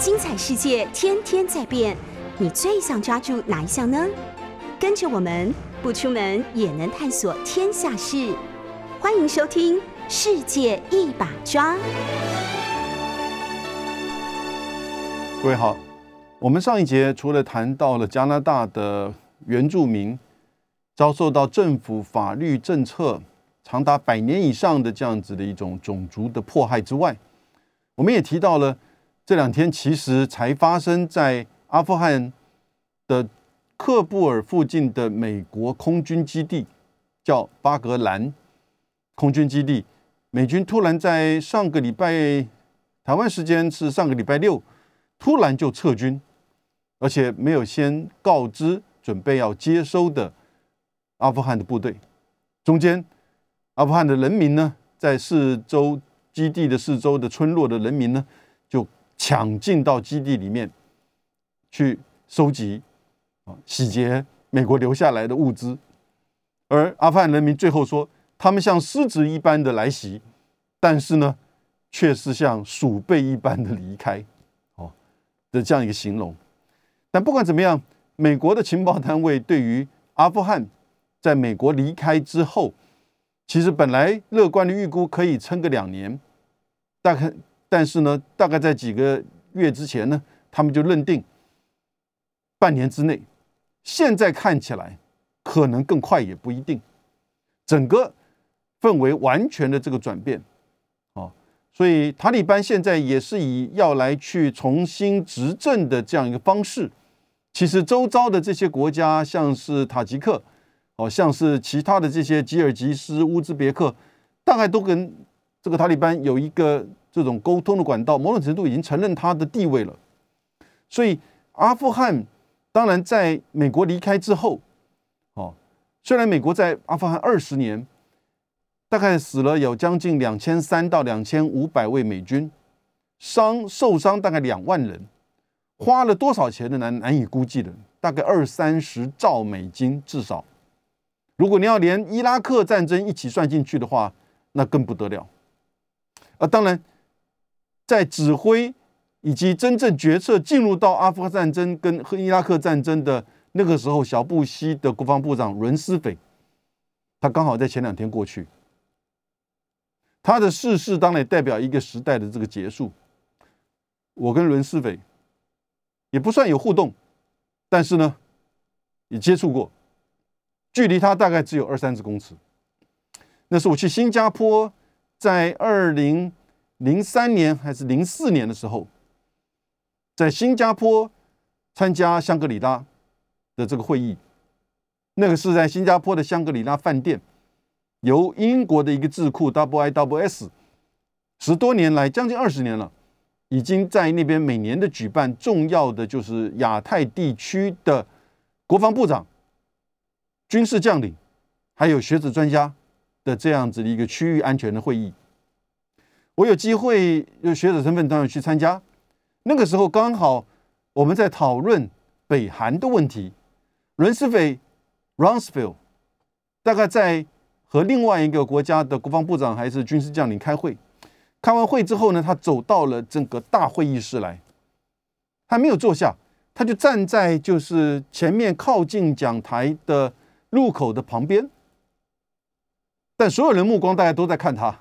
精彩世界天天在变，你最想抓住哪一项呢？跟着我们不出门也能探索天下事，欢迎收听《世界一把抓》。各位好，我们上一节除了谈到了加拿大的原住民遭受到政府法律政策长达百年以上的这样子的一种种族的迫害之外，我们也提到了这两天其实才发生在阿富汗的喀布尔附近的美国空军基地，叫巴格兰空军基地，美军突然在上个礼拜台湾时间是上个礼拜六。突然就撤军，而且没有先告知准备要接收的阿富汗的部队。中间，阿富汗的人民呢，在四周基地的四周的村落的人民呢，就抢进到基地里面去收集啊洗劫美国留下来的物资。而阿富汗人民最后说，他们像狮子一般的来袭，但是呢，却是像鼠辈一般的离开。哦的这样一个形容，但不管怎么样，美国的情报单位对于阿富汗在美国离开之后，其实本来乐观的预估可以撑个两年，大概但是呢，大概在几个月之前呢，他们就认定半年之内，现在看起来可能更快也不一定，整个氛围完全的这个转变。啊所以塔利班现在也是以要来去重新执政的这样一个方式，其实周遭的这些国家，像是塔吉克，哦，像是其他的这些吉尔吉斯、乌兹别克，大概都跟这个塔利班有一个这种沟通的管道，某种程度已经承认他的地位了。所以阿富汗当然在美国离开之后，哦，虽然美国在阿富汗二十年。大概死了有将近两千三到两千五百位美军，伤受伤大概两万人，花了多少钱的难难以估计的，大概二三十兆美金至少。如果你要连伊拉克战争一起算进去的话，那更不得了。啊，当然，在指挥以及真正决策进入到阿富汗战争跟和伊拉克战争的那个时候，小布希的国防部长伦斯斐，他刚好在前两天过去。他的逝世当然代表一个时代的这个结束。我跟伦斯斐也不算有互动，但是呢，也接触过，距离他大概只有二三十公尺。那是我去新加坡，在二零零三年还是零四年的时候，在新加坡参加香格里拉的这个会议，那个是在新加坡的香格里拉饭店。由英国的一个智库 WIWS，十多年来将近二十年了，已经在那边每年的举办重要的就是亚太地区的国防部长、军事将领，还有学者专家的这样子的一个区域安全的会议。我有机会用学者身份当然去参加，那个时候刚好我们在讨论北韩的问题，伦斯斐 （Rumsfeld） 大概在。和另外一个国家的国防部长还是军事将领开会，开完会之后呢，他走到了整个大会议室来，还没有坐下，他就站在就是前面靠近讲台的入口的旁边，但所有人目光大家都在看他。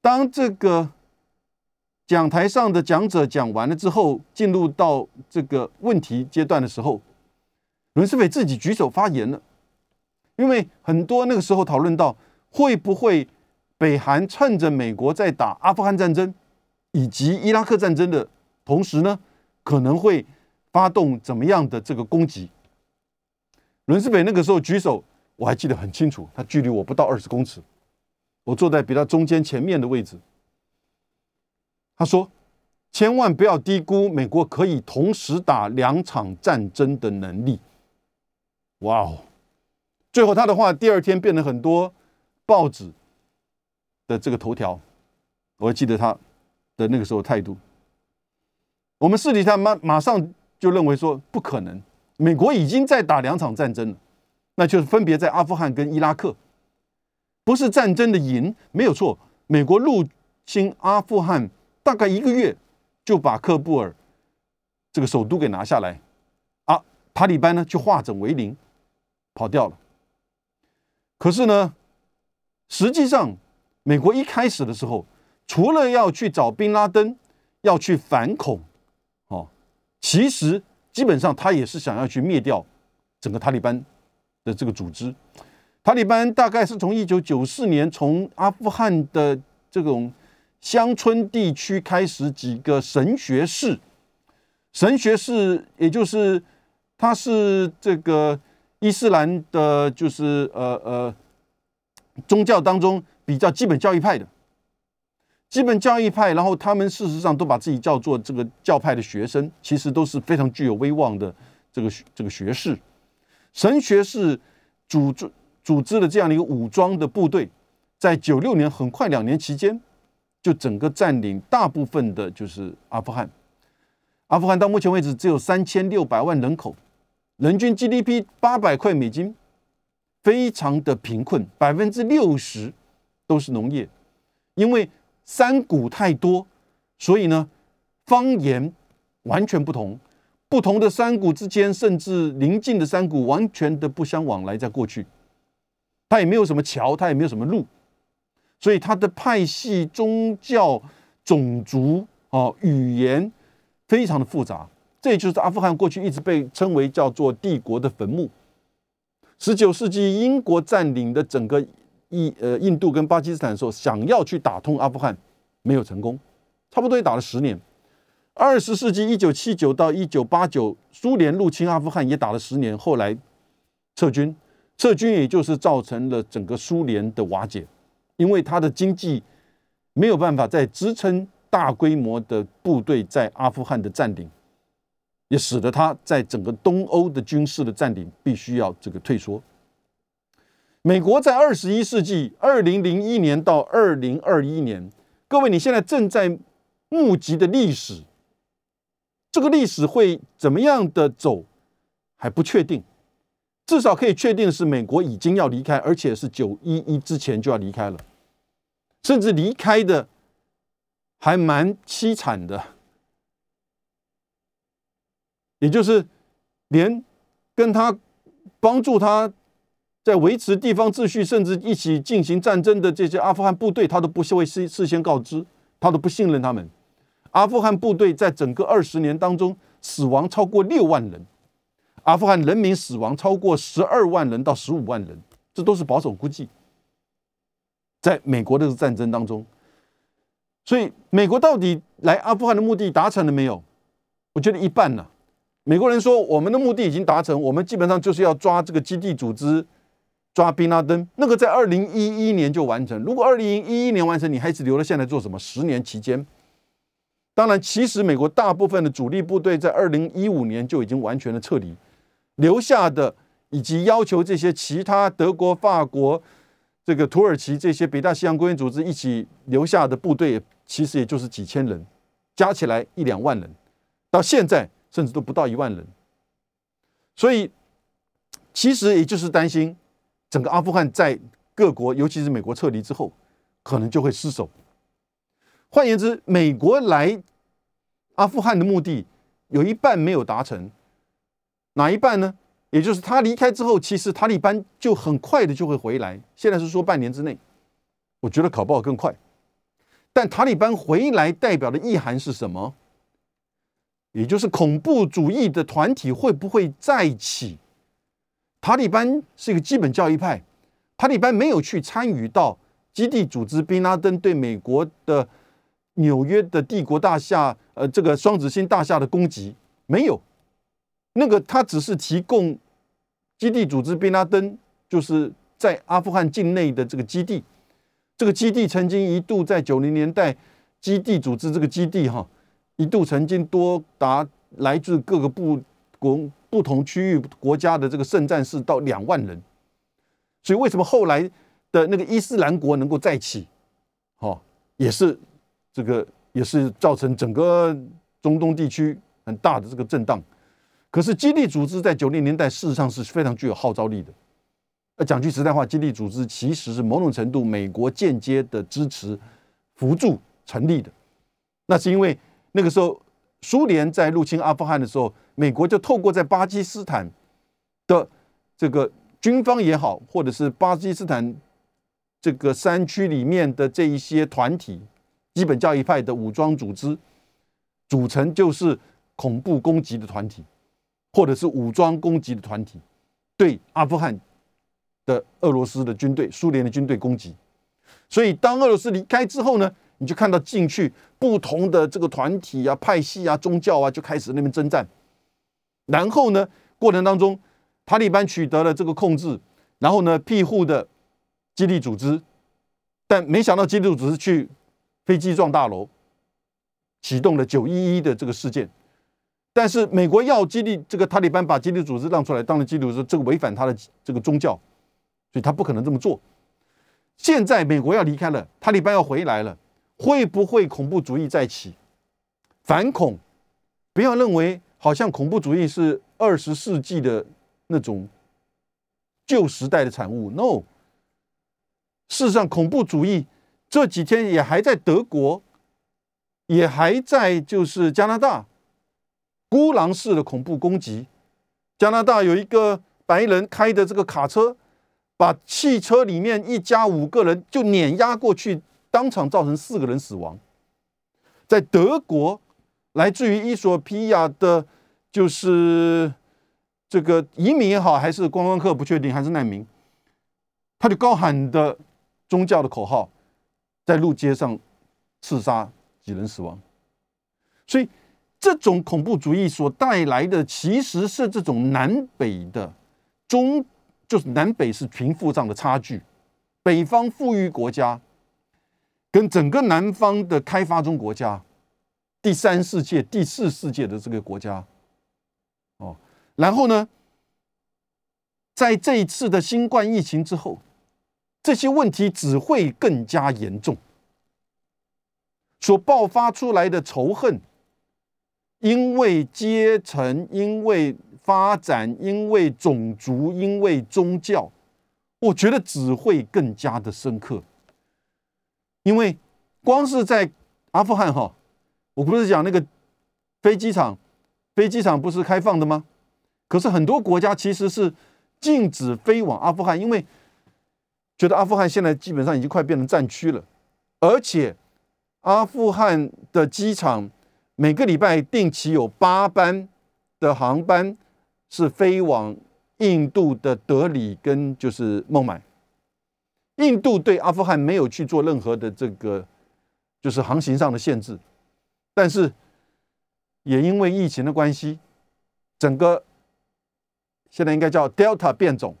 当这个讲台上的讲者讲完了之后，进入到这个问题阶段的时候，伦斯斐自己举手发言了。因为很多那个时候讨论到会不会北韩趁着美国在打阿富汗战争以及伊拉克战争的同时呢，可能会发动怎么样的这个攻击？伦斯斐那个时候举手，我还记得很清楚，他距离我不到二十公尺，我坐在比他中间前面的位置。他说：“千万不要低估美国可以同时打两场战争的能力。”哇哦！最后，他的话第二天变了很多报纸的这个头条，我还记得他的那个时候态度。我们私底下马马上就认为说不可能，美国已经在打两场战争了，那就是分别在阿富汗跟伊拉克，不是战争的赢没有错。美国入侵阿富汗大概一个月就把喀布尔这个首都给拿下来，啊，塔利班呢就化整为零，跑掉了。可是呢，实际上美国一开始的时候，除了要去找宾拉登，要去反恐，哦，其实基本上他也是想要去灭掉整个塔利班的这个组织。塔利班大概是从一九九四年从阿富汗的这种乡村地区开始，几个神学士，神学士也就是他是这个。伊斯兰的就是呃呃宗教当中比较基本教义派的，基本教义派，然后他们事实上都把自己叫做这个教派的学生，其实都是非常具有威望的这个这个学士。神学士组织组织了这样的一个武装的部队，在九六年很快两年期间，就整个占领大部分的就是阿富汗。阿富汗到目前为止只有三千六百万人口。人均 GDP 八百块美金，非常的贫困，百分之六十都是农业，因为山谷太多，所以呢，方言完全不同，不同的山谷之间，甚至邻近的山谷完全的不相往来。在过去，它也没有什么桥，它也没有什么路，所以它的派系、宗教、种族啊、语言非常的复杂。这就是阿富汗过去一直被称为叫做帝国的坟墓。十九世纪英国占领的整个印呃印度跟巴基斯坦的时候，想要去打通阿富汗，没有成功，差不多也打了十年。二十世纪一九七九到一九八九，苏联入侵阿富汗也打了十年，后来撤军，撤军也就是造成了整个苏联的瓦解，因为它的经济没有办法再支撑大规模的部队在阿富汗的占领。也使得他在整个东欧的军事的占领必须要这个退缩。美国在二十一世纪二零零一年到二零二一年，各位你现在正在目击的历史，这个历史会怎么样的走还不确定，至少可以确定的是，美国已经要离开，而且是九一一之前就要离开了，甚至离开的还蛮凄惨的。也就是连跟他帮助他在维持地方秩序，甚至一起进行战争的这些阿富汗部队，他都不会事事先告知，他都不信任他们。阿富汗部队在整个二十年当中死亡超过六万人，阿富汗人民死亡超过十二万人到十五万人，这都是保守估计。在美国的战争当中，所以美国到底来阿富汗的目的达成了没有？我觉得一半呢。美国人说，我们的目的已经达成，我们基本上就是要抓这个基地组织，抓宾拉登。那个在二零一一年就完成。如果二零一一年完成，你还是留了下来做什么？十年期间，当然，其实美国大部分的主力部队在二零一五年就已经完全的撤离，留下的以及要求这些其他德国、法国、这个土耳其这些北大西洋公约组织一起留下的部队，其实也就是几千人，加起来一两万人，到现在。甚至都不到一万人，所以其实也就是担心整个阿富汗在各国，尤其是美国撤离之后，可能就会失守。换言之，美国来阿富汗的目的有一半没有达成，哪一半呢？也就是他离开之后，其实塔利班就很快的就会回来。现在是说半年之内，我觉得考不好更快。但塔利班回来代表的意涵是什么？也就是恐怖主义的团体会不会再起？塔利班是一个基本教义派，塔利班没有去参与到基地组织宾拉登对美国的纽约的帝国大厦，呃，这个双子星大厦的攻击没有。那个他只是提供基地组织宾拉登就是在阿富汗境内的这个基地，这个基地曾经一度在九零年代，基地组织这个基地哈。一度曾经多达来自各个不国不同区域国家的这个圣战士到两万人，所以为什么后来的那个伊斯兰国能够再起？哦，也是这个也是造成整个中东地区很大的这个震荡。可是基地组织在九零年代事实上是非常具有号召力的。呃，讲句实在话，基地组织其实是某种程度美国间接的支持、辅助成立的。那是因为。那个时候，苏联在入侵阿富汗的时候，美国就透过在巴基斯坦的这个军方也好，或者是巴基斯坦这个山区里面的这一些团体，基本教义派的武装组织，组成就是恐怖攻击的团体，或者是武装攻击的团体，对阿富汗的俄罗斯的军队、苏联的军队攻击。所以，当俄罗斯离开之后呢，你就看到进去不同的这个团体啊、派系啊、宗教啊，就开始那边征战。然后呢，过程当中，塔利班取得了这个控制，然后呢，庇护的基地组织，但没想到基地组织去飞机撞大楼，启动了九一一的这个事件。但是美国要基地这个塔利班把基地组织让出来，当然基地组织这个违反他的这个宗教，所以他不可能这么做。现在美国要离开了，塔利班要回来了，会不会恐怖主义再起？反恐，不要认为好像恐怖主义是二十世纪的那种旧时代的产物。No，事实上，恐怖主义这几天也还在德国，也还在就是加拿大，孤狼式的恐怖攻击。加拿大有一个白人开的这个卡车。把汽车里面一家五个人就碾压过去，当场造成四个人死亡。在德国，来自于伊索比亚的，就是这个移民也好，还是观光客不确定，还是难民，他就高喊的宗教的口号，在路街上刺杀几人死亡。所以，这种恐怖主义所带来的，其实是这种南北的中。就是南北是贫富上的差距，北方富裕国家跟整个南方的开发中国家，第三世界、第四世界的这个国家，哦，然后呢，在这一次的新冠疫情之后，这些问题只会更加严重，所爆发出来的仇恨，因为阶层，因为。发展因为种族，因为宗教，我觉得只会更加的深刻。因为光是在阿富汗哈，我不是讲那个飞机场，飞机场不是开放的吗？可是很多国家其实是禁止飞往阿富汗，因为觉得阿富汗现在基本上已经快变成战区了，而且阿富汗的机场每个礼拜定期有八班的航班。是飞往印度的德里跟就是孟买，印度对阿富汗没有去做任何的这个就是航行上的限制，但是也因为疫情的关系，整个现在应该叫 Delta 变种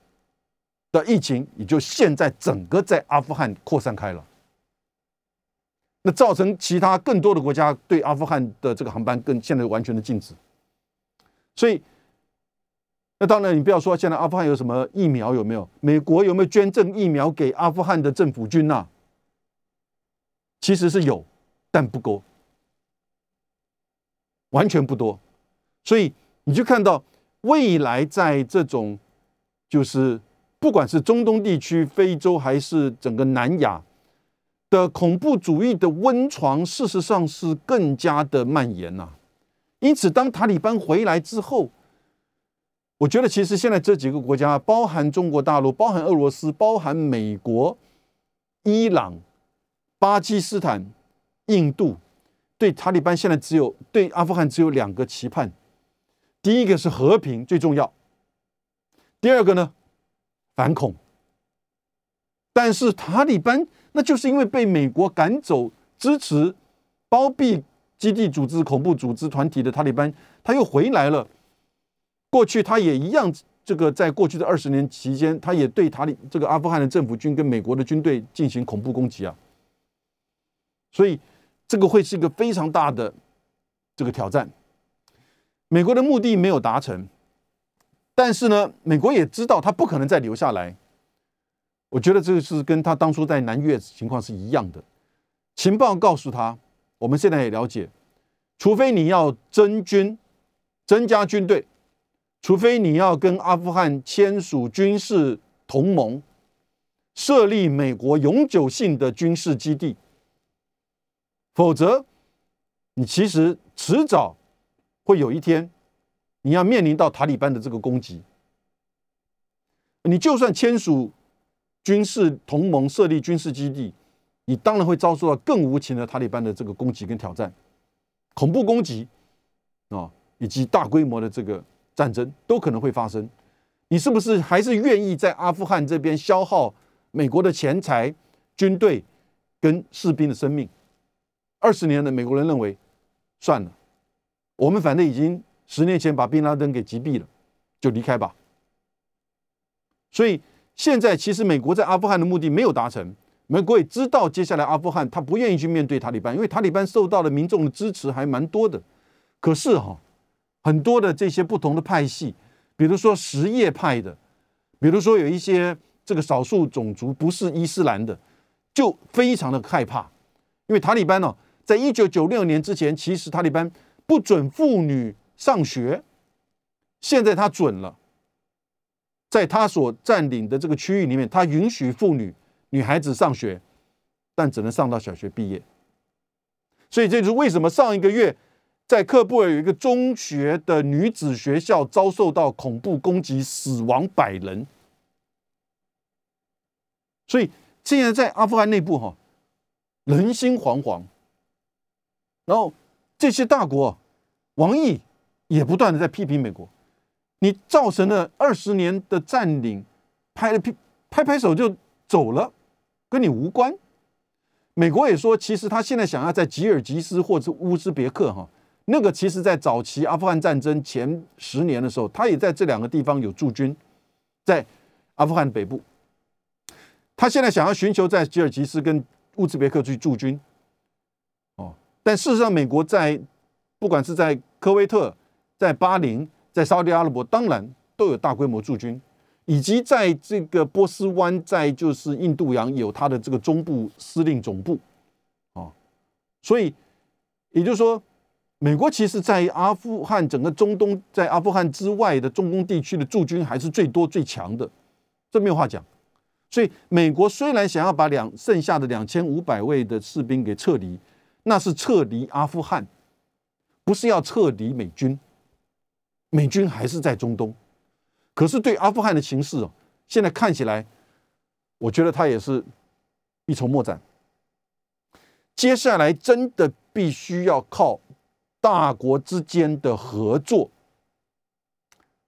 的疫情，也就现在整个在阿富汗扩散开了，那造成其他更多的国家对阿富汗的这个航班更现在完全的禁止，所以。那当然，你不要说现在阿富汗有什么疫苗有没有？美国有没有捐赠疫苗给阿富汗的政府军呐？其实是有，但不多，完全不多。所以你就看到未来在这种就是不管是中东地区、非洲还是整个南亚的恐怖主义的温床，事实上是更加的蔓延呐。因此，当塔利班回来之后，我觉得其实现在这几个国家，包含中国大陆、包含俄罗斯、包含美国、伊朗、巴基斯坦、印度，对塔利班现在只有对阿富汗只有两个期盼：第一个是和平最重要，第二个呢反恐。但是塔利班那就是因为被美国赶走、支持、包庇基地组织、恐怖组织团体的塔利班，他又回来了。过去他也一样，这个在过去的二十年期间，他也对塔利这个阿富汗的政府军跟美国的军队进行恐怖攻击啊，所以这个会是一个非常大的这个挑战。美国的目的没有达成，但是呢，美国也知道他不可能再留下来。我觉得这个是跟他当初在南越情况是一样的。情报告诉他，我们现在也了解，除非你要增军、增加军队。除非你要跟阿富汗签署军事同盟，设立美国永久性的军事基地，否则你其实迟早会有一天你要面临到塔利班的这个攻击，你就算签署军事同盟、设立军事基地，你当然会遭受到更无情的塔利班的这个攻击跟挑战，恐怖攻击啊，以及大规模的这个战争都可能会发生。你是不是还是愿意在阿富汗这边消耗美国的钱财、军队跟士兵的生命？二十年的，美国人认为算了，我们反正已经十年前把宾拉登给击毙了，就离开吧。所以现在其实美国在阿富汗的目的没有达成，美国也知道接下来阿富汗他不愿意去面对塔利班，因为塔利班受到的民众的支持还蛮多的。可是哈，很多的这些不同的派系。比如说什叶派的，比如说有一些这个少数种族不是伊斯兰的，就非常的害怕，因为塔利班呢，在一九九六年之前，其实塔利班不准妇女上学，现在他准了，在他所占领的这个区域里面，他允许妇女女孩子上学，但只能上到小学毕业，所以这就是为什么上一个月。在喀布尔有一个中学的女子学校遭受到恐怖攻击，死亡百人。所以现在在阿富汗内部哈，人心惶惶。然后这些大国，王毅也不断的在批评美国，你造成了二十年的占领，拍了拍拍拍手就走了，跟你无关。美国也说，其实他现在想要在吉尔吉斯或者乌兹别克哈。那个其实，在早期阿富汗战争前十年的时候，他也在这两个地方有驻军，在阿富汗北部。他现在想要寻求在吉尔吉斯跟乌兹别克去驻军，哦，但事实上，美国在不管是在科威特、在巴林、在沙特阿拉伯，当然都有大规模驻军，以及在这个波斯湾，在就是印度洋有他的这个中部司令总部，哦，所以也就是说。美国其实，在阿富汗整个中东，在阿富汗之外的中东地区的驻军还是最多最强的，这没有话讲。所以，美国虽然想要把两剩下的两千五百位的士兵给撤离，那是撤离阿富汗，不是要撤离美军。美军还是在中东，可是对阿富汗的形势哦，现在看起来，我觉得他也是一筹莫展。接下来真的必须要靠。大国之间的合作，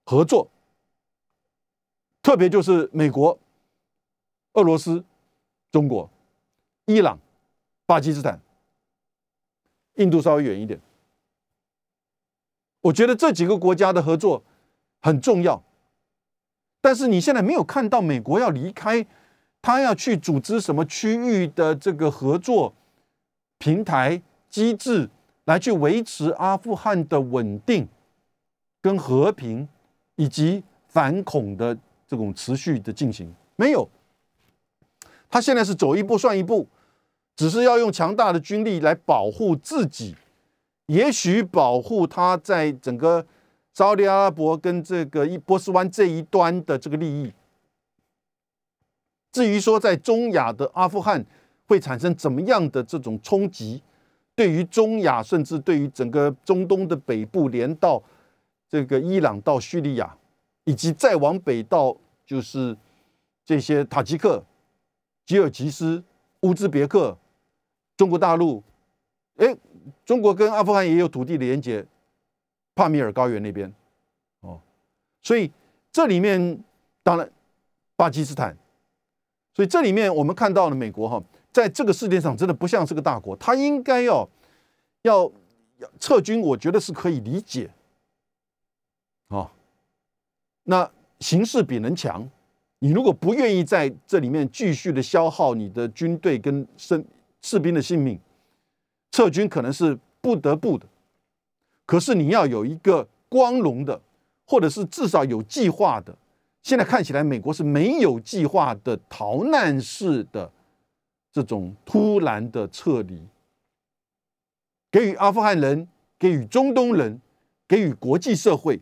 合作，特别就是美国、俄罗斯、中国、伊朗、巴基斯坦、印度稍微远一点。我觉得这几个国家的合作很重要，但是你现在没有看到美国要离开，他要去组织什么区域的这个合作平台机制。来去维持阿富汗的稳定、跟和平，以及反恐的这种持续的进行，没有。他现在是走一步算一步，只是要用强大的军力来保护自己，也许保护他在整个沙特阿拉伯跟这个一波斯湾这一端的这个利益。至于说在中亚的阿富汗会产生怎么样的这种冲击？对于中亚，甚至对于整个中东的北部，连到这个伊朗到叙利亚，以及再往北到就是这些塔吉克、吉尔吉斯、乌兹别克、中国大陆，哎，中国跟阿富汗也有土地连接，帕米尔高原那边，哦，所以这里面当然巴基斯坦，所以这里面我们看到了美国哈。在这个世界上，真的不像是个大国，他应该要要撤军，我觉得是可以理解。啊，那形势比人强，你如果不愿意在这里面继续的消耗你的军队跟生士兵的性命，撤军可能是不得不的。可是你要有一个光荣的，或者是至少有计划的。现在看起来，美国是没有计划的逃难式的。这种突然的撤离，给予阿富汗人、给予中东人、给予国际社会，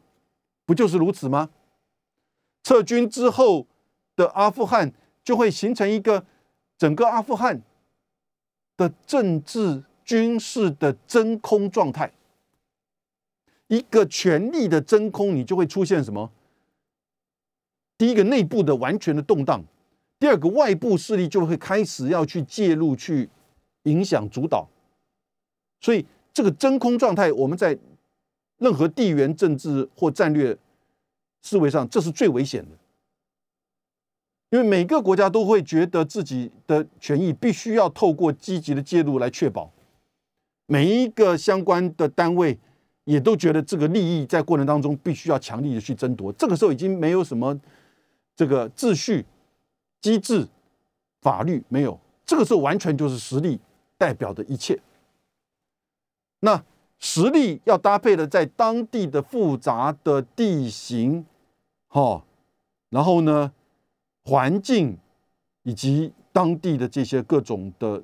不就是如此吗？撤军之后的阿富汗就会形成一个整个阿富汗的政治军事的真空状态，一个权力的真空，你就会出现什么？第一个内部的完全的动荡，第二个外部势力就会开始要去介入、去影响、主导。所以这个真空状态，我们在任何地缘政治或战略思维上，这是最危险的。因为每个国家都会觉得自己的权益必须要透过积极的介入来确保，每一个相关的单位也都觉得这个利益在过程当中必须要强力的去争夺。这个时候已经没有什么这个秩序、机制、法律没有，这个时候完全就是实力代表的一切。那实力要搭配的在当地的复杂的地形，哈，然后呢？环境以及当地的这些各种的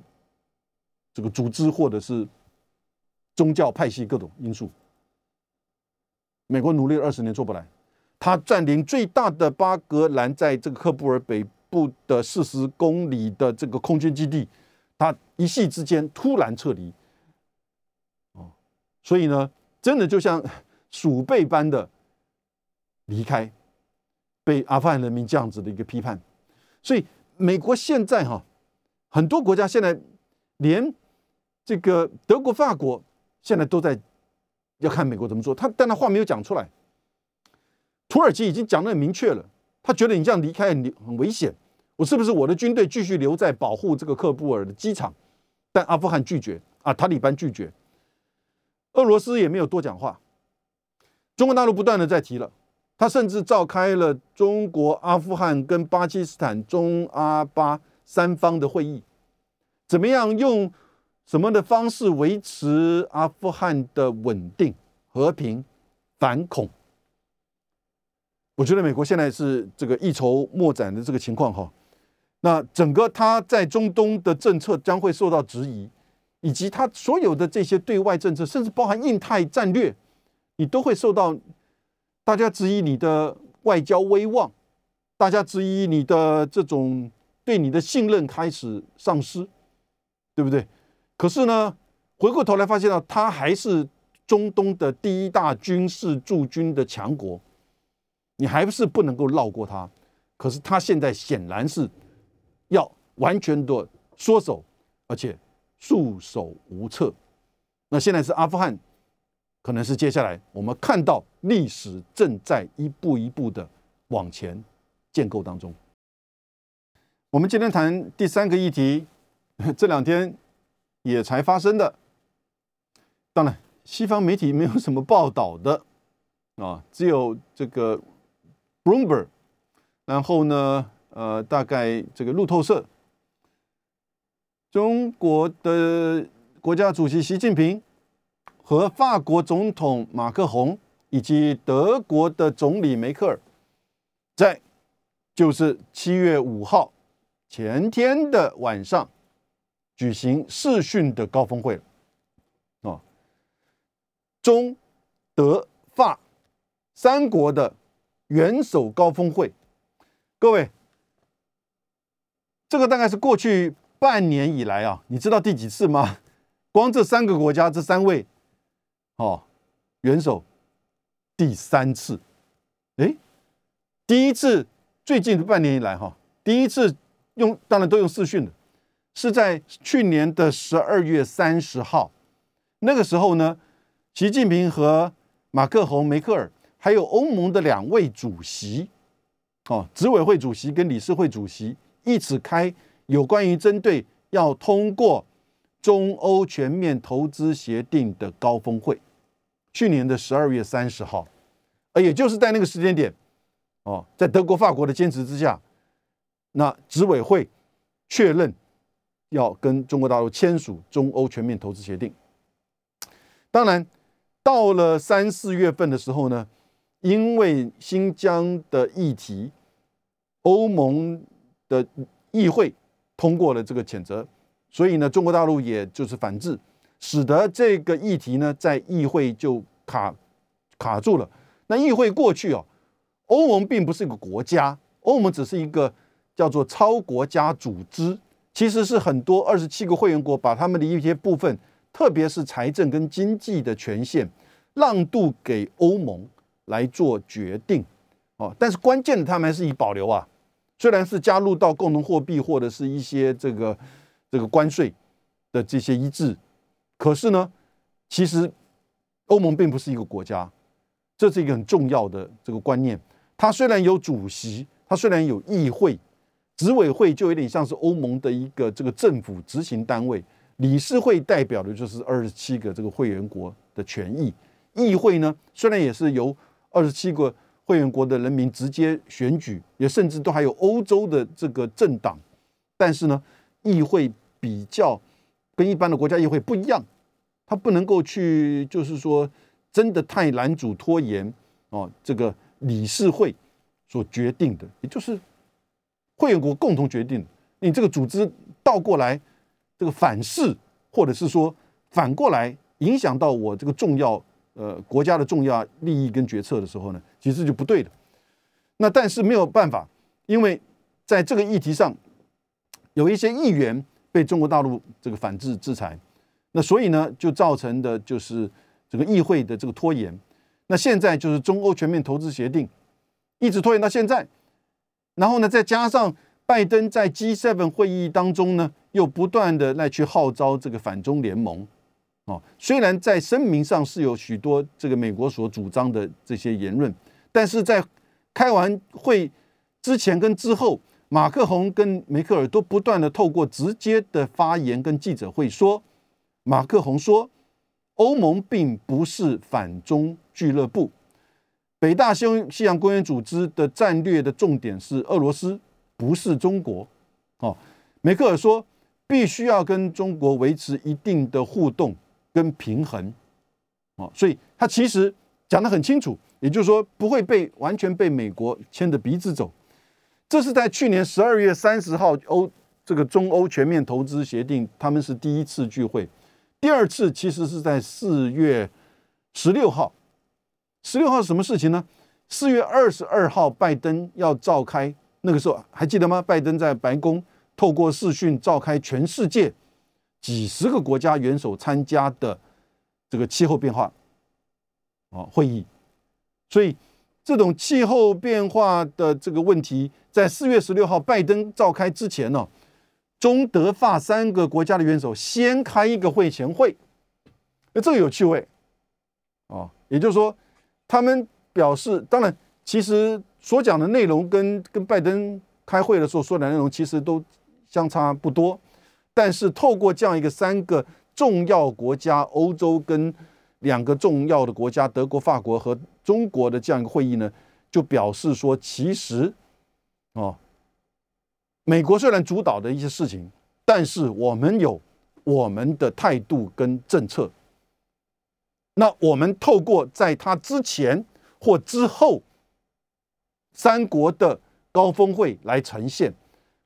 这个组织或者是宗教派系各种因素，美国努力了二十年做不来。他占领最大的巴格兰，在这个喀布尔北部的四十公里的这个空军基地，他一夕之间突然撤离。哦，所以呢，真的就像鼠辈般的离开。被阿富汗人民这样子的一个批判，所以美国现在哈，很多国家现在连这个德国、法国现在都在要看美国怎么做。他但他话没有讲出来。土耳其已经讲得很明确了，他觉得你这样离开很很危险。我是不是我的军队继续留在保护这个喀布尔的机场？但阿富汗拒绝啊，塔利班拒绝，俄罗斯也没有多讲话。中国大陆不断的在提了。他甚至召开了中国、阿富汗跟巴基斯坦中阿巴三方的会议，怎么样用什么的方式维持阿富汗的稳定、和平、反恐？我觉得美国现在是这个一筹莫展的这个情况哈。那整个他在中东的政策将会受到质疑，以及他所有的这些对外政策，甚至包含印太战略，你都会受到。大家质疑你的外交威望，大家质疑你的这种对你的信任开始丧失，对不对？可是呢，回过头来发现到，他还是中东的第一大军事驻军的强国，你还是不能够绕过他。可是他现在显然是要完全的缩手，而且束手无策。那现在是阿富汗。可能是接下来我们看到历史正在一步一步的往前建构当中。我们今天谈第三个议题，这两天也才发生的，当然西方媒体没有什么报道的啊，只有这个 Bloomberg，然后呢，呃，大概这个路透社，中国的国家主席习近平。和法国总统马克宏以及德国的总理梅克尔，在就是七月五号前天的晚上举行视讯的高峰会了。啊，中德法三国的元首高峰会，各位，这个大概是过去半年以来啊，你知道第几次吗？光这三个国家，这三位。哦，元首第三次，哎，第一次最近半年以来哈，第一次用当然都用视讯的，是在去年的十二月三十号，那个时候呢，习近平和马克宏、梅克尔还有欧盟的两位主席，哦，执委会主席跟理事会主席一起开有关于针对要通过中欧全面投资协定的高峰会。去年的十二月三十号，呃，也就是在那个时间点，哦，在德国、法国的坚持之下，那执委会确认要跟中国大陆签署中欧全面投资协定。当然，到了三四月份的时候呢，因为新疆的议题，欧盟的议会通过了这个谴责，所以呢，中国大陆也就是反制。使得这个议题呢，在议会就卡卡住了。那议会过去哦，欧盟并不是一个国家，欧盟只是一个叫做超国家组织，其实是很多二十七个会员国把他们的一些部分，特别是财政跟经济的权限，让渡给欧盟来做决定。哦，但是关键的他们还是以保留啊，虽然是加入到共同货币或者是一些这个这个关税的这些一致，可是呢，其实欧盟并不是一个国家，这是一个很重要的这个观念。它虽然有主席，它虽然有议会，执委会就有点像是欧盟的一个这个政府执行单位，理事会代表的就是二十七个这个会员国的权益，议会呢虽然也是由二十七个。会员国的人民直接选举，也甚至都还有欧洲的这个政党，但是呢，议会比较跟一般的国家议会不一样，它不能够去就是说真的太拦阻拖延哦，这个理事会所决定的，也就是会员国共同决定，你这个组织倒过来这个反噬，或者是说反过来影响到我这个重要。呃，国家的重要利益跟决策的时候呢，其实就不对的。那但是没有办法，因为在这个议题上，有一些议员被中国大陆这个反制制裁，那所以呢，就造成的就是这个议会的这个拖延。那现在就是中欧全面投资协定一直拖延到现在，然后呢，再加上拜登在 G7 会议当中呢，又不断的来去号召这个反中联盟。哦，虽然在声明上是有许多这个美国所主张的这些言论，但是在开完会之前跟之后，马克宏跟梅克尔都不断的透过直接的发言跟记者会说，马克宏说，欧盟并不是反中俱乐部，北大西洋西洋公约组织的战略的重点是俄罗斯，不是中国。哦，梅克尔说，必须要跟中国维持一定的互动。跟平衡，哦，所以他其实讲得很清楚，也就是说不会被完全被美国牵着鼻子走。这是在去年十二月三十号欧这个中欧全面投资协定，他们是第一次聚会，第二次其实是在四月十六号。十六号是什么事情呢？四月二十二号，拜登要召开，那个时候还记得吗？拜登在白宫透过视讯召开全世界。几十个国家元首参加的这个气候变化啊会议，所以这种气候变化的这个问题，在四月十六号拜登召开之前呢，中德法三个国家的元首先开一个会前会，那这个有趣味啊，也就是说，他们表示，当然，其实所讲的内容跟跟拜登开会的时候说的内容其实都相差不多。但是透过这样一个三个重要国家，欧洲跟两个重要的国家，德国、法国和中国的这样一个会议呢，就表示说，其实，哦，美国虽然主导的一些事情，但是我们有我们的态度跟政策。那我们透过在他之前或之后三国的高峰会来呈现，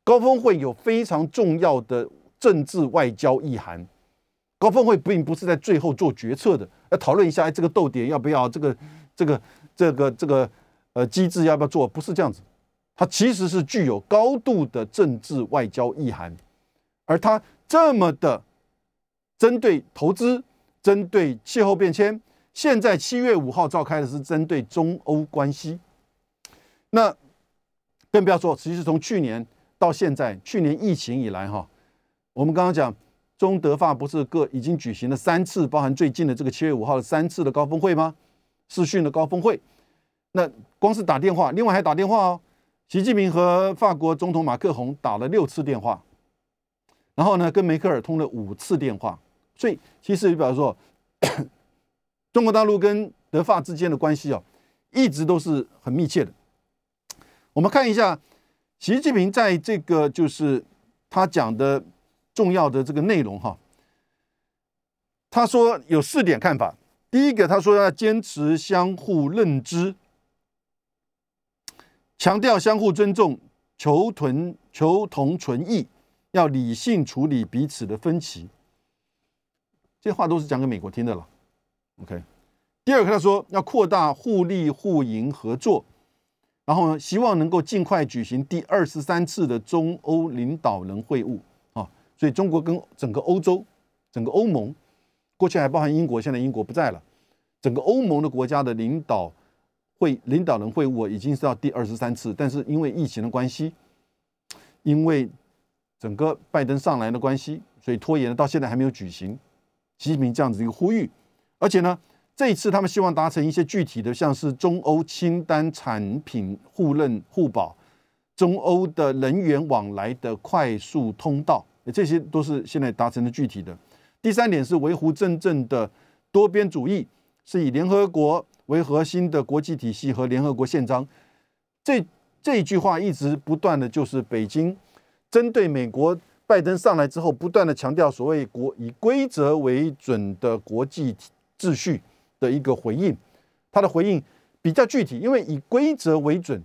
高峰会有非常重要的。政治外交意涵，高峰会并不是在最后做决策的，要讨论一下，这个逗点要不要，这个这个这个这个呃机制要不要做，不是这样子，它其实是具有高度的政治外交意涵，而它这么的针对投资，针对气候变迁，现在七月五号召开的是针对中欧关系，那更不要说，其实从去年到现在，去年疫情以来，哈。我们刚刚讲中德法不是各已经举行了三次，包含最近的这个七月五号的三次的高峰会吗？视讯的高峰会，那光是打电话，另外还打电话哦。习近平和法国总统马克宏打了六次电话，然后呢，跟梅克尔通了五次电话。所以其实就表示说，中国大陆跟德法之间的关系哦，一直都是很密切的。我们看一下习近平在这个就是他讲的。重要的这个内容哈，他说有四点看法。第一个，他说要坚持相互认知，强调相互尊重，求同求同存异，要理性处理彼此的分歧。这话都是讲给美国听的了。OK。第二个，他说要扩大互利互赢合作，然后呢，希望能够尽快举行第二十三次的中欧领导人会晤啊。所以，中国跟整个欧洲、整个欧盟，过去还包含英国，现在英国不在了。整个欧盟的国家的领导会领导人会晤已经是到第二十三次，但是因为疫情的关系，因为整个拜登上来的关系，所以拖延到现在还没有举行。习近平这样子一个呼吁，而且呢，这一次他们希望达成一些具体的，像是中欧清单产品互认互保，中欧的人员往来的快速通道，这些都是现在达成的具体的。第三点是维护真正的多边主义，是以联合国为核心的国际体系和联合国宪章。这这一句话一直不断的就是北京针对美国。拜登上来之后，不断的强调所谓国以规则为准的国际秩序的一个回应，他的回应比较具体，因为以规则为准，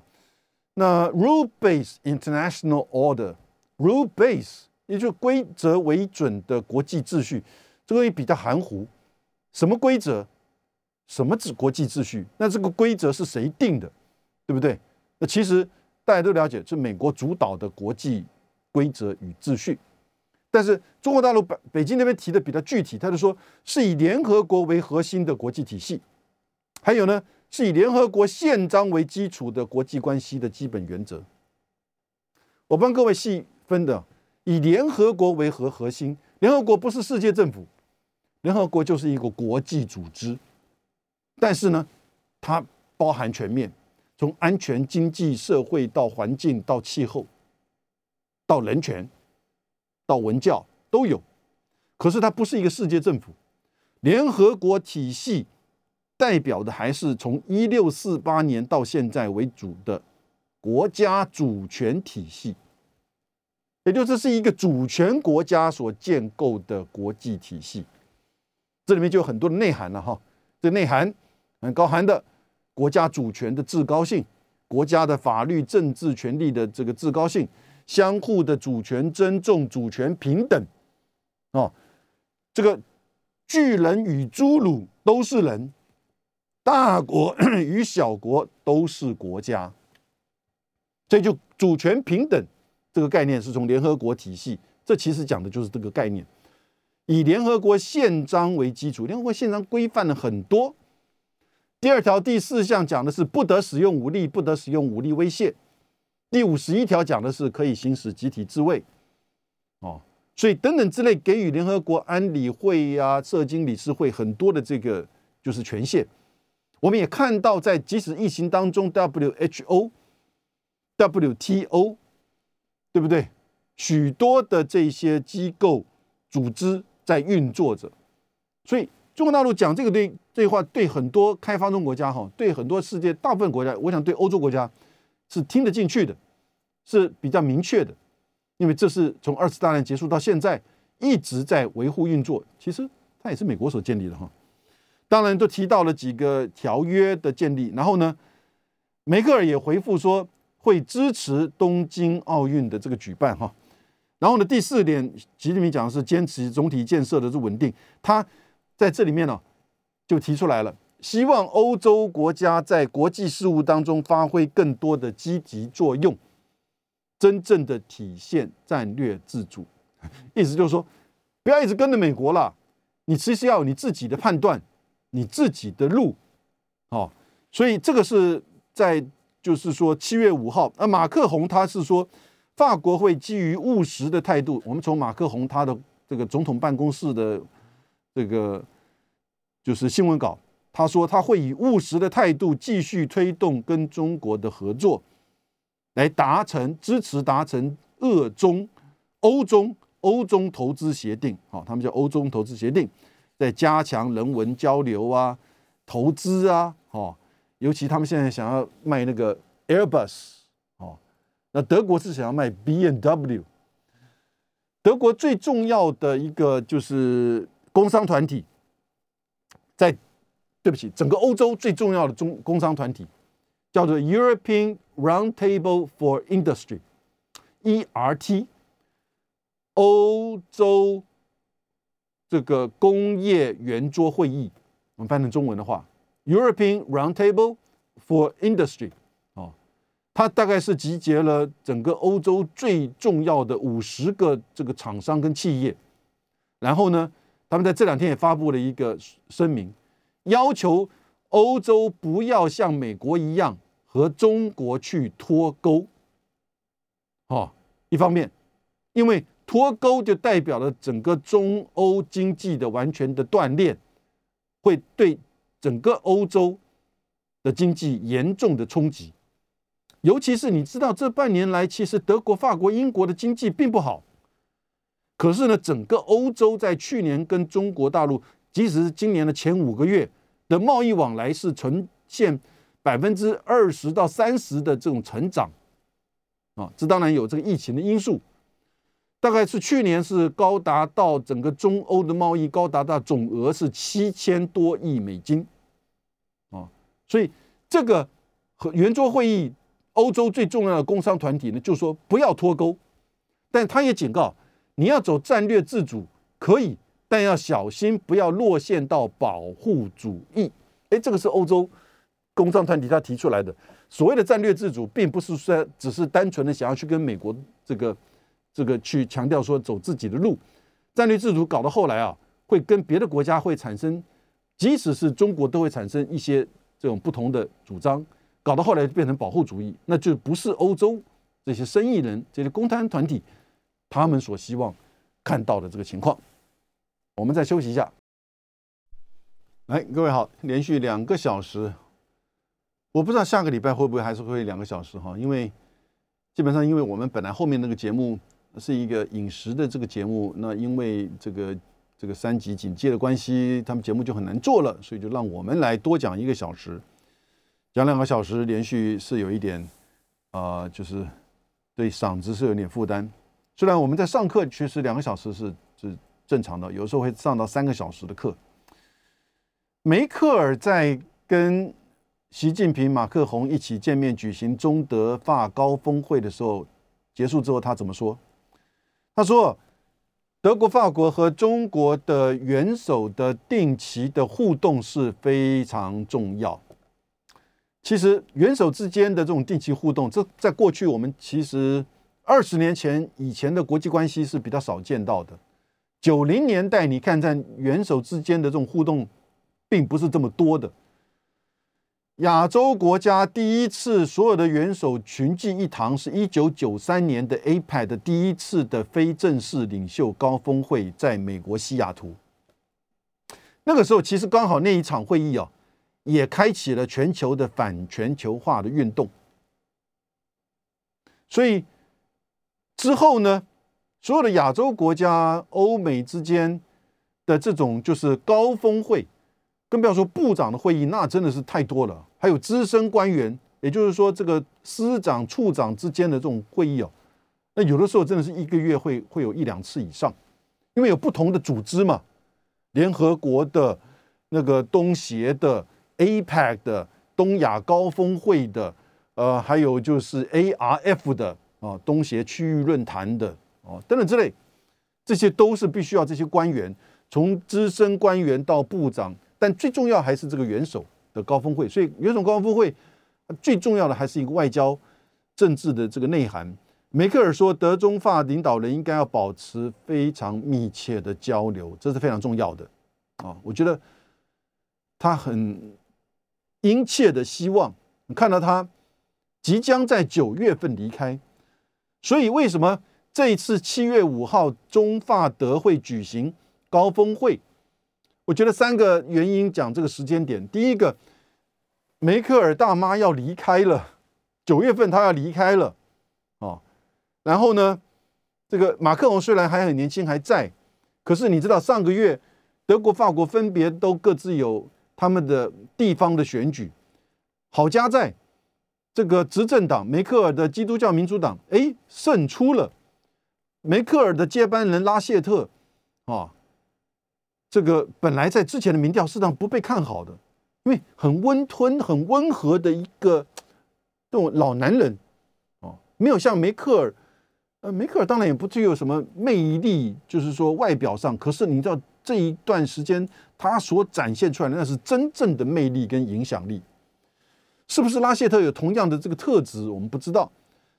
那 rule-based international order，rule-based 也就规则为准的国际秩序，这个东西比较含糊。什么规则？什么制国际秩序？那这个规则是谁定的？对不对？那其实大家都了解，是美国主导的国际。规则与秩序，但是中国大陆北北京那边提的比较具体，他就说是以联合国为核心的国际体系，还有呢是以联合国宪章为基础的国际关系的基本原则。我帮各位细分的，以联合国为核核心，联合国不是世界政府，联合国就是一个国际组织，但是呢，它包含全面，从安全、经济、社会到环境到气候。到人权，到文教都有，可是它不是一个世界政府，联合国体系代表的还是从一六四八年到现在为主的国家主权体系，也就这是一个主权国家所建构的国际体系，这里面就有很多的内涵了哈，这内涵很高含的国家主权的至高性，国家的法律政治权利的这个至高性。相互的主权尊重、主权平等，哦，这个巨人与侏儒都是人，大国 与小国都是国家，这就主权平等这个概念是从联合国体系，这其实讲的就是这个概念，以联合国宪章为基础，联合国宪章规范了很多。第二条第四项讲的是不得使用武力，不得使用武力威胁。第五十一条讲的是可以行使集体自卫，哦，所以等等之类给予联合国安理会呀、社经理事会很多的这个就是权限。我们也看到，在即使疫情当中，WHO、WTO，对不对？许多的这些机构组织在运作着。所以中国大陆讲这个对这话，对很多开发中国家哈，对很多世界大部分国家，我想对欧洲国家是听得进去的。是比较明确的，因为这是从二次大战结束到现在一直在维护运作。其实它也是美国所建立的哈。当然都提到了几个条约的建立，然后呢，梅克尔也回复说会支持东京奥运的这个举办哈。然后呢，第四点，习近平讲的是坚持总体建设的是稳定。他在这里面呢就提出来了，希望欧洲国家在国际事务当中发挥更多的积极作用。真正的体现战略自主，意思就是说，不要一直跟着美国了，你其实要有你自己的判断，你自己的路，哦，所以这个是在就是说七月五号，那马克宏他是说，法国会基于务实的态度，我们从马克宏他的这个总统办公室的这个就是新闻稿，他说他会以务实的态度继续推动跟中国的合作。来达成支持达成俄中欧中欧中投资协定，好，他们叫欧中投资协定，在加强人文交流啊，投资啊，哦，尤其他们现在想要卖那个 Airbus，哦，那德国是想要卖 B N W，德国最重要的一个就是工商团体，在对不起，整个欧洲最重要的中工商团体。叫做 European Roundtable for Industry，ERT，欧洲这个工业圆桌会议，我们翻成中文的话，European Roundtable for Industry，哦，它大概是集结了整个欧洲最重要的五十个这个厂商跟企业，然后呢，他们在这两天也发布了一个声明，要求欧洲不要像美国一样和中国去脱钩。哦，一方面，因为脱钩就代表了整个中欧经济的完全的断裂，会对整个欧洲的经济严重的冲击。尤其是你知道，这半年来，其实德国、法国、英国的经济并不好。可是呢，整个欧洲在去年跟中国大陆，即使今年的前五个月的贸易往来是呈现百分之二十到三十的这种成长。啊，这当然有这个疫情的因素。大概是去年是高达到整个中欧的贸易高达到总额是七千多亿美金。啊，所以这个和圆桌会议。欧洲最重要的工商团体呢，就说不要脱钩，但他也警告，你要走战略自主可以，但要小心不要落陷到保护主义。哎，这个是欧洲工商团体他提出来的所谓的战略自主，并不是说只是单纯的想要去跟美国这个这个去强调说走自己的路。战略自主搞到后来啊，会跟别的国家会产生，即使是中国都会产生一些这种不同的主张。搞到后来就变成保护主义，那就不是欧洲这些生意人、这些公摊团体他们所希望看到的这个情况。我们再休息一下。来，各位好，连续两个小时，我不知道下个礼拜会不会还是会两个小时哈，因为基本上因为我们本来后面那个节目是一个饮食的这个节目，那因为这个这个三级警戒的关系，他们节目就很难做了，所以就让我们来多讲一个小时。讲两个小时连续是有一点，啊，就是对嗓子是有点负担。虽然我们在上课，其实两个小时是是正常的，有时候会上到三个小时的课。梅克尔在跟习近平、马克宏一起见面举行中德法高峰会的时候，结束之后他怎么说？他说：“德国、法国和中国的元首的定期的互动是非常重要。”其实元首之间的这种定期互动，这在过去我们其实二十年前以前的国际关系是比较少见到的。九零年代，你看看元首之间的这种互动，并不是这么多的。亚洲国家第一次所有的元首群聚一堂，是一九九三年的 APEC 第一次的非正式领袖高峰会，在美国西雅图。那个时候，其实刚好那一场会议啊。也开启了全球的反全球化的运动，所以之后呢，所有的亚洲国家、欧美之间的这种就是高峰会，更不要说部长的会议，那真的是太多了。还有资深官员，也就是说这个司长、处长之间的这种会议哦，那有的时候真的是一个月会会有一两次以上，因为有不同的组织嘛，联合国的那个东协的。APEC 的东亚高峰会的，呃，还有就是 ARF 的啊，东协区域论坛的哦，等等之类，这些都是必须要这些官员，从资深官员到部长，但最重要还是这个元首的高峰会。所以元首高峰会最重要的还是一个外交政治的这个内涵。梅克尔说，德中法领导人应该要保持非常密切的交流，这是非常重要的啊。我觉得他很。殷切的希望，看到他即将在九月份离开，所以为什么这一次七月五号中法德会举行高峰会？我觉得三个原因讲这个时间点。第一个，梅克尔大妈要离开了，九月份她要离开了啊。然后呢，这个马克龙虽然还很年轻还在，可是你知道上个月德国、法国分别都各自有。他们的地方的选举，好家在这个执政党梅克尔的基督教民主党，哎，胜出了。梅克尔的接班人拉谢特，啊，这个本来在之前的民调市场不被看好的，因为很温吞、很温和的一个这种老男人，哦，没有像梅克尔，呃，梅克尔当然也不具有什么魅力，就是说外表上，可是你知道。这一段时间，他所展现出来的那是真正的魅力跟影响力，是不是拉谢特有同样的这个特质？我们不知道。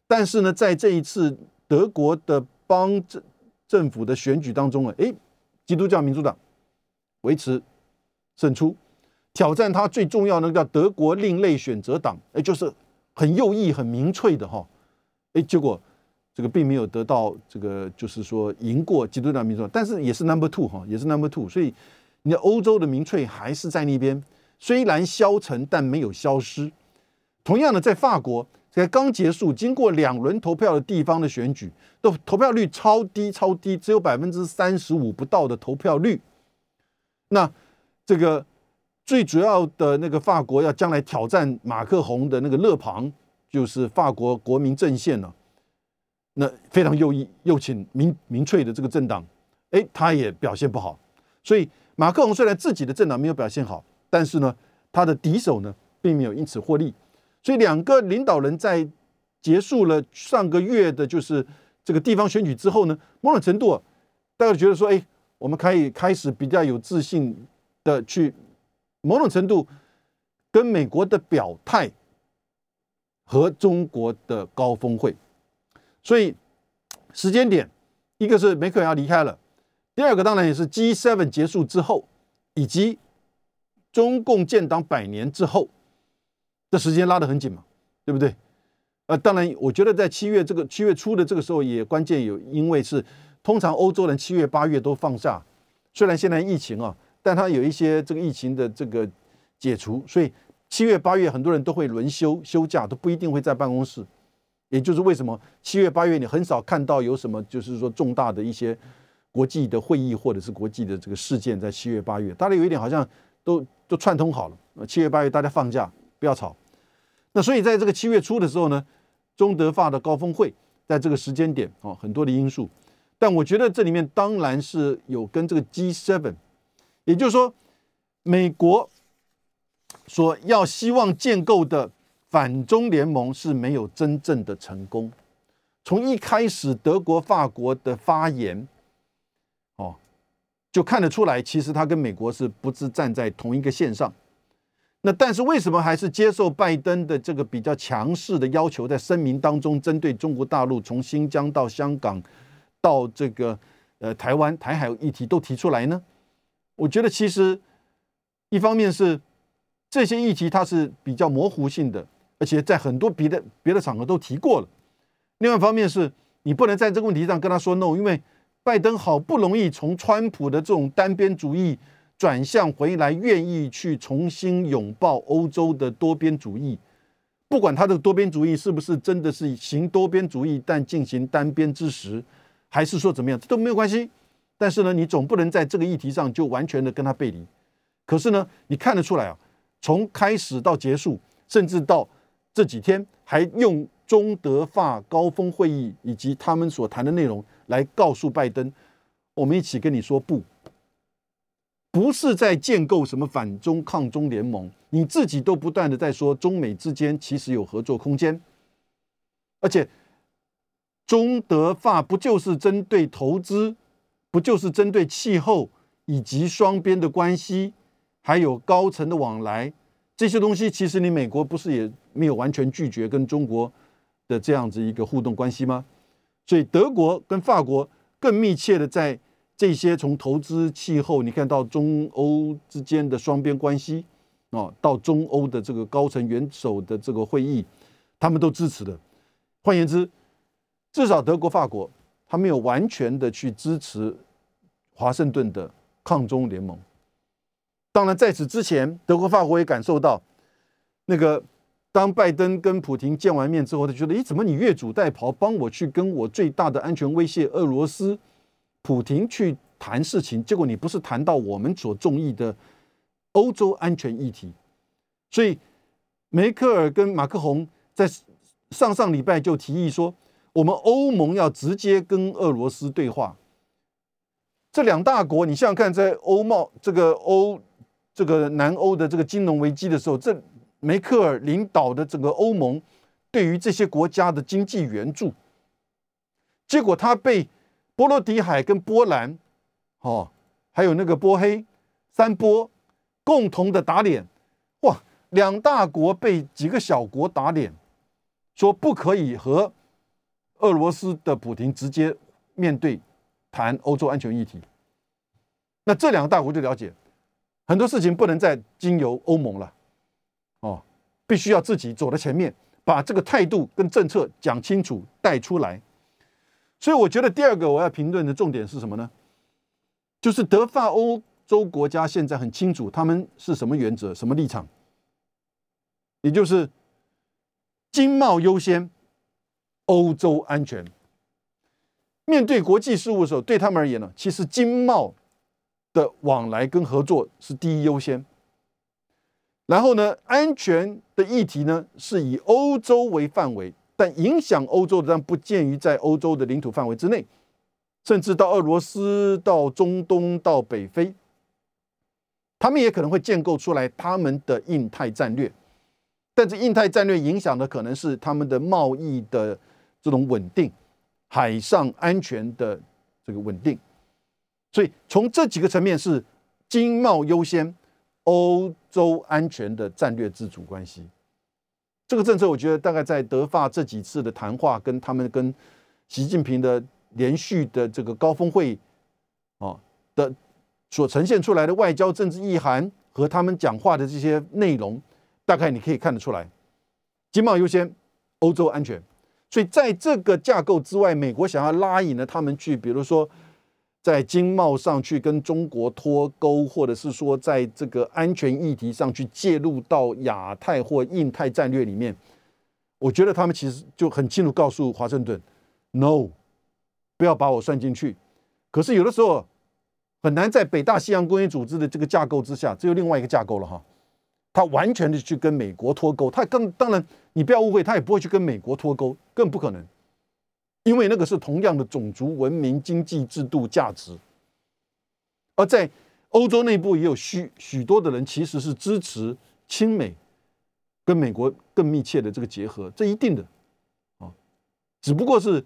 但是呢，在这一次德国的帮政政府的选举当中啊，诶，基督教民主党维持胜出。挑战他最重要的叫德国另类选择党，哎，就是很右翼、很民粹的哈，哎，结果这个并没有得到这个，就是说赢过基督教民主党，但是也是 number two 哈，也是 number two，所以你的欧洲的民粹还是在那边，虽然消沉，但没有消失。同样的，在法国。在刚结束、经过两轮投票的地方的选举，都投票率超低、超低，只有百分之三十五不到的投票率。那这个最主要的那个法国要将来挑战马克宏的那个勒庞，就是法国国民阵线呢。那非常右翼、右倾、民民粹的这个政党，哎，他也表现不好。所以马克宏虽然自己的政党没有表现好，但是呢，他的敌手呢，并没有因此获利。所以两个领导人在结束了上个月的，就是这个地方选举之后呢，某种程度大家觉得说，哎，我们可以开始比较有自信的去某种程度跟美国的表态和中国的高峰会。所以时间点，一个是梅克尔要离开了，第二个当然也是 G7 结束之后，以及中共建党百年之后。这时间拉得很紧嘛，对不对？呃，当然，我觉得在七月这个七月初的这个时候也关键有，因为是通常欧洲人七月八月都放假，虽然现在疫情啊，但它有一些这个疫情的这个解除，所以七月八月很多人都会轮休休假，都不一定会在办公室。也就是为什么七月八月你很少看到有什么就是说重大的一些国际的会议或者是国际的这个事件在七月八月，大家有一点好像都都串通好了，七月八月大家放假。不要吵。那所以在这个七月初的时候呢，中德法的高峰会，在这个时间点哦，很多的因素。但我觉得这里面当然是有跟这个 G7，也就是说，美国所要希望建构的反中联盟是没有真正的成功。从一开始德国、法国的发言，哦，就看得出来，其实他跟美国是不是站在同一个线上。那但是为什么还是接受拜登的这个比较强势的要求，在声明当中针对中国大陆从新疆到香港到这个呃台湾台海议题都提出来呢？我觉得其实一方面是这些议题它是比较模糊性的，而且在很多别的别的场合都提过了。另外一方面是你不能在这个问题上跟他说 no，因为拜登好不容易从川普的这种单边主义。转向回来，愿意去重新拥抱欧洲的多边主义，不管他的多边主义是不是真的是行多边主义，但进行单边之时，还是说怎么样，这都没有关系。但是呢，你总不能在这个议题上就完全的跟他背离。可是呢，你看得出来啊，从开始到结束，甚至到这几天，还用中德法高峰会议以及他们所谈的内容来告诉拜登，我们一起跟你说不。不是在建构什么反中抗中联盟，你自己都不断的在说中美之间其实有合作空间，而且中德法不就是针对投资，不就是针对气候以及双边的关系，还有高层的往来这些东西，其实你美国不是也没有完全拒绝跟中国的这样子一个互动关系吗？所以德国跟法国更密切的在。这些从投资、气候，你看到中欧之间的双边关系啊，到中欧的这个高层元首的这个会议，他们都支持的。换言之，至少德国、法国，他没有完全的去支持华盛顿的抗中联盟。当然，在此之前，德国、法国也感受到，那个当拜登跟普京见完面之后，他觉得，咦，怎么你越俎代庖，帮我去跟我最大的安全威胁俄罗斯？普京去谈事情，结果你不是谈到我们所中意的欧洲安全议题，所以梅克尔跟马克宏在上上礼拜就提议说，我们欧盟要直接跟俄罗斯对话。这两大国，你想想看，在欧贸这个欧这个南欧的这个金融危机的时候，这梅克尔领导的整个欧盟对于这些国家的经济援助，结果他被。波罗的海跟波兰，哦，还有那个波黑三波共同的打脸，哇！两大国被几个小国打脸，说不可以和俄罗斯的普京直接面对谈欧洲安全议题。那这两个大国就了解，很多事情不能再经由欧盟了，哦，必须要自己走在前面，把这个态度跟政策讲清楚带出来。所以我觉得第二个我要评论的重点是什么呢？就是德法欧洲国家现在很清楚他们是什么原则、什么立场，也就是经贸优先，欧洲安全。面对国际事务的时候，对他们而言呢，其实经贸的往来跟合作是第一优先。然后呢，安全的议题呢是以欧洲为范围，但影响欧洲的但不限于在欧洲的领土范围之内，甚至到俄罗斯、到中东、到北非，他们也可能会建构出来他们的印太战略。但是印太战略影响的可能是他们的贸易的这种稳定。海上安全的这个稳定，所以从这几个层面是经贸优先、欧洲安全的战略自主关系。这个政策，我觉得大概在德法这几次的谈话，跟他们跟习近平的连续的这个高峰会啊的所呈现出来的外交政治意涵和他们讲话的这些内容，大概你可以看得出来，经贸优先，欧洲安全。所以在这个架构之外，美国想要拉引呢，他们去，比如说在经贸上去跟中国脱钩，或者是说在这个安全议题上去介入到亚太或印太战略里面，我觉得他们其实就很清楚告诉华盛顿，no，不要把我算进去。可是有的时候很难在北大西洋公约组织的这个架构之下，只有另外一个架构了哈。他完全的去跟美国脱钩，他更当然，你不要误会，他也不会去跟美国脱钩，更不可能，因为那个是同样的种族、文明、经济制度、价值。而在欧洲内部也有许许多的人其实是支持亲美，跟美国更密切的这个结合，这一定的啊，只不过是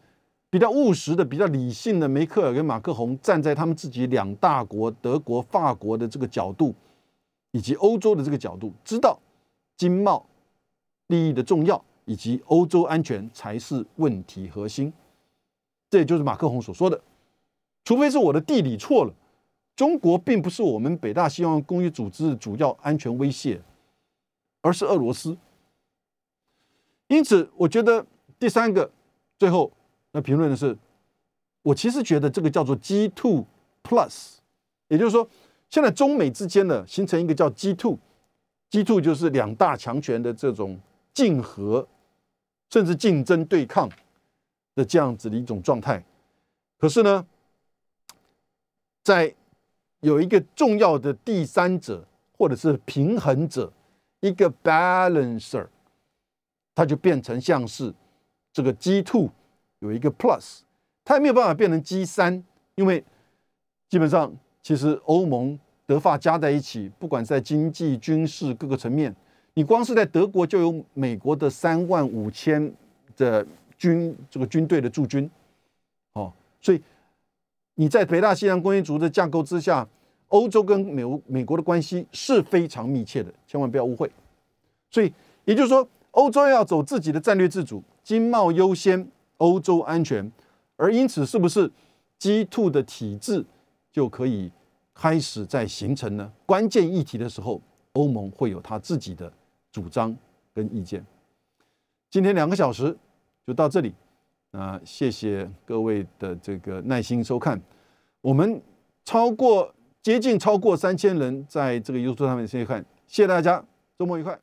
比较务实的、比较理性的梅克尔跟马克宏站在他们自己两大国德国、法国的这个角度。以及欧洲的这个角度，知道经贸利益的重要，以及欧洲安全才是问题核心。这也就是马克宏所说的：，除非是我的地理错了，中国并不是我们北大西洋公约组织主要安全威胁，而是俄罗斯。因此，我觉得第三个最后那评论的是，我其实觉得这个叫做 G two plus，也就是说。现在中美之间呢，形成一个叫 G two，G two 就是两大强权的这种竞合，甚至竞争对抗的这样子的一种状态。可是呢，在有一个重要的第三者或者是平衡者，一个 balancer，它就变成像是这个 G two 有一个 plus，它也没有办法变成 G 三，因为基本上。其实欧盟、德法加在一起，不管在经济、军事各个层面，你光是在德国就有美国的三万五千的军这个军队的驻军，哦，所以你在北大西洋公约组织的架构之下，欧洲跟美美国的关系是非常密切的，千万不要误会。所以也就是说，欧洲要走自己的战略自主，经贸优先，欧洲安全，而因此是不是 G two 的体制？就可以开始在形成呢关键议题的时候，欧盟会有他自己的主张跟意见。今天两个小时就到这里，啊，谢谢各位的这个耐心收看。我们超过接近超过三千人在这个 YouTube 上面收看，谢谢大家，周末愉快。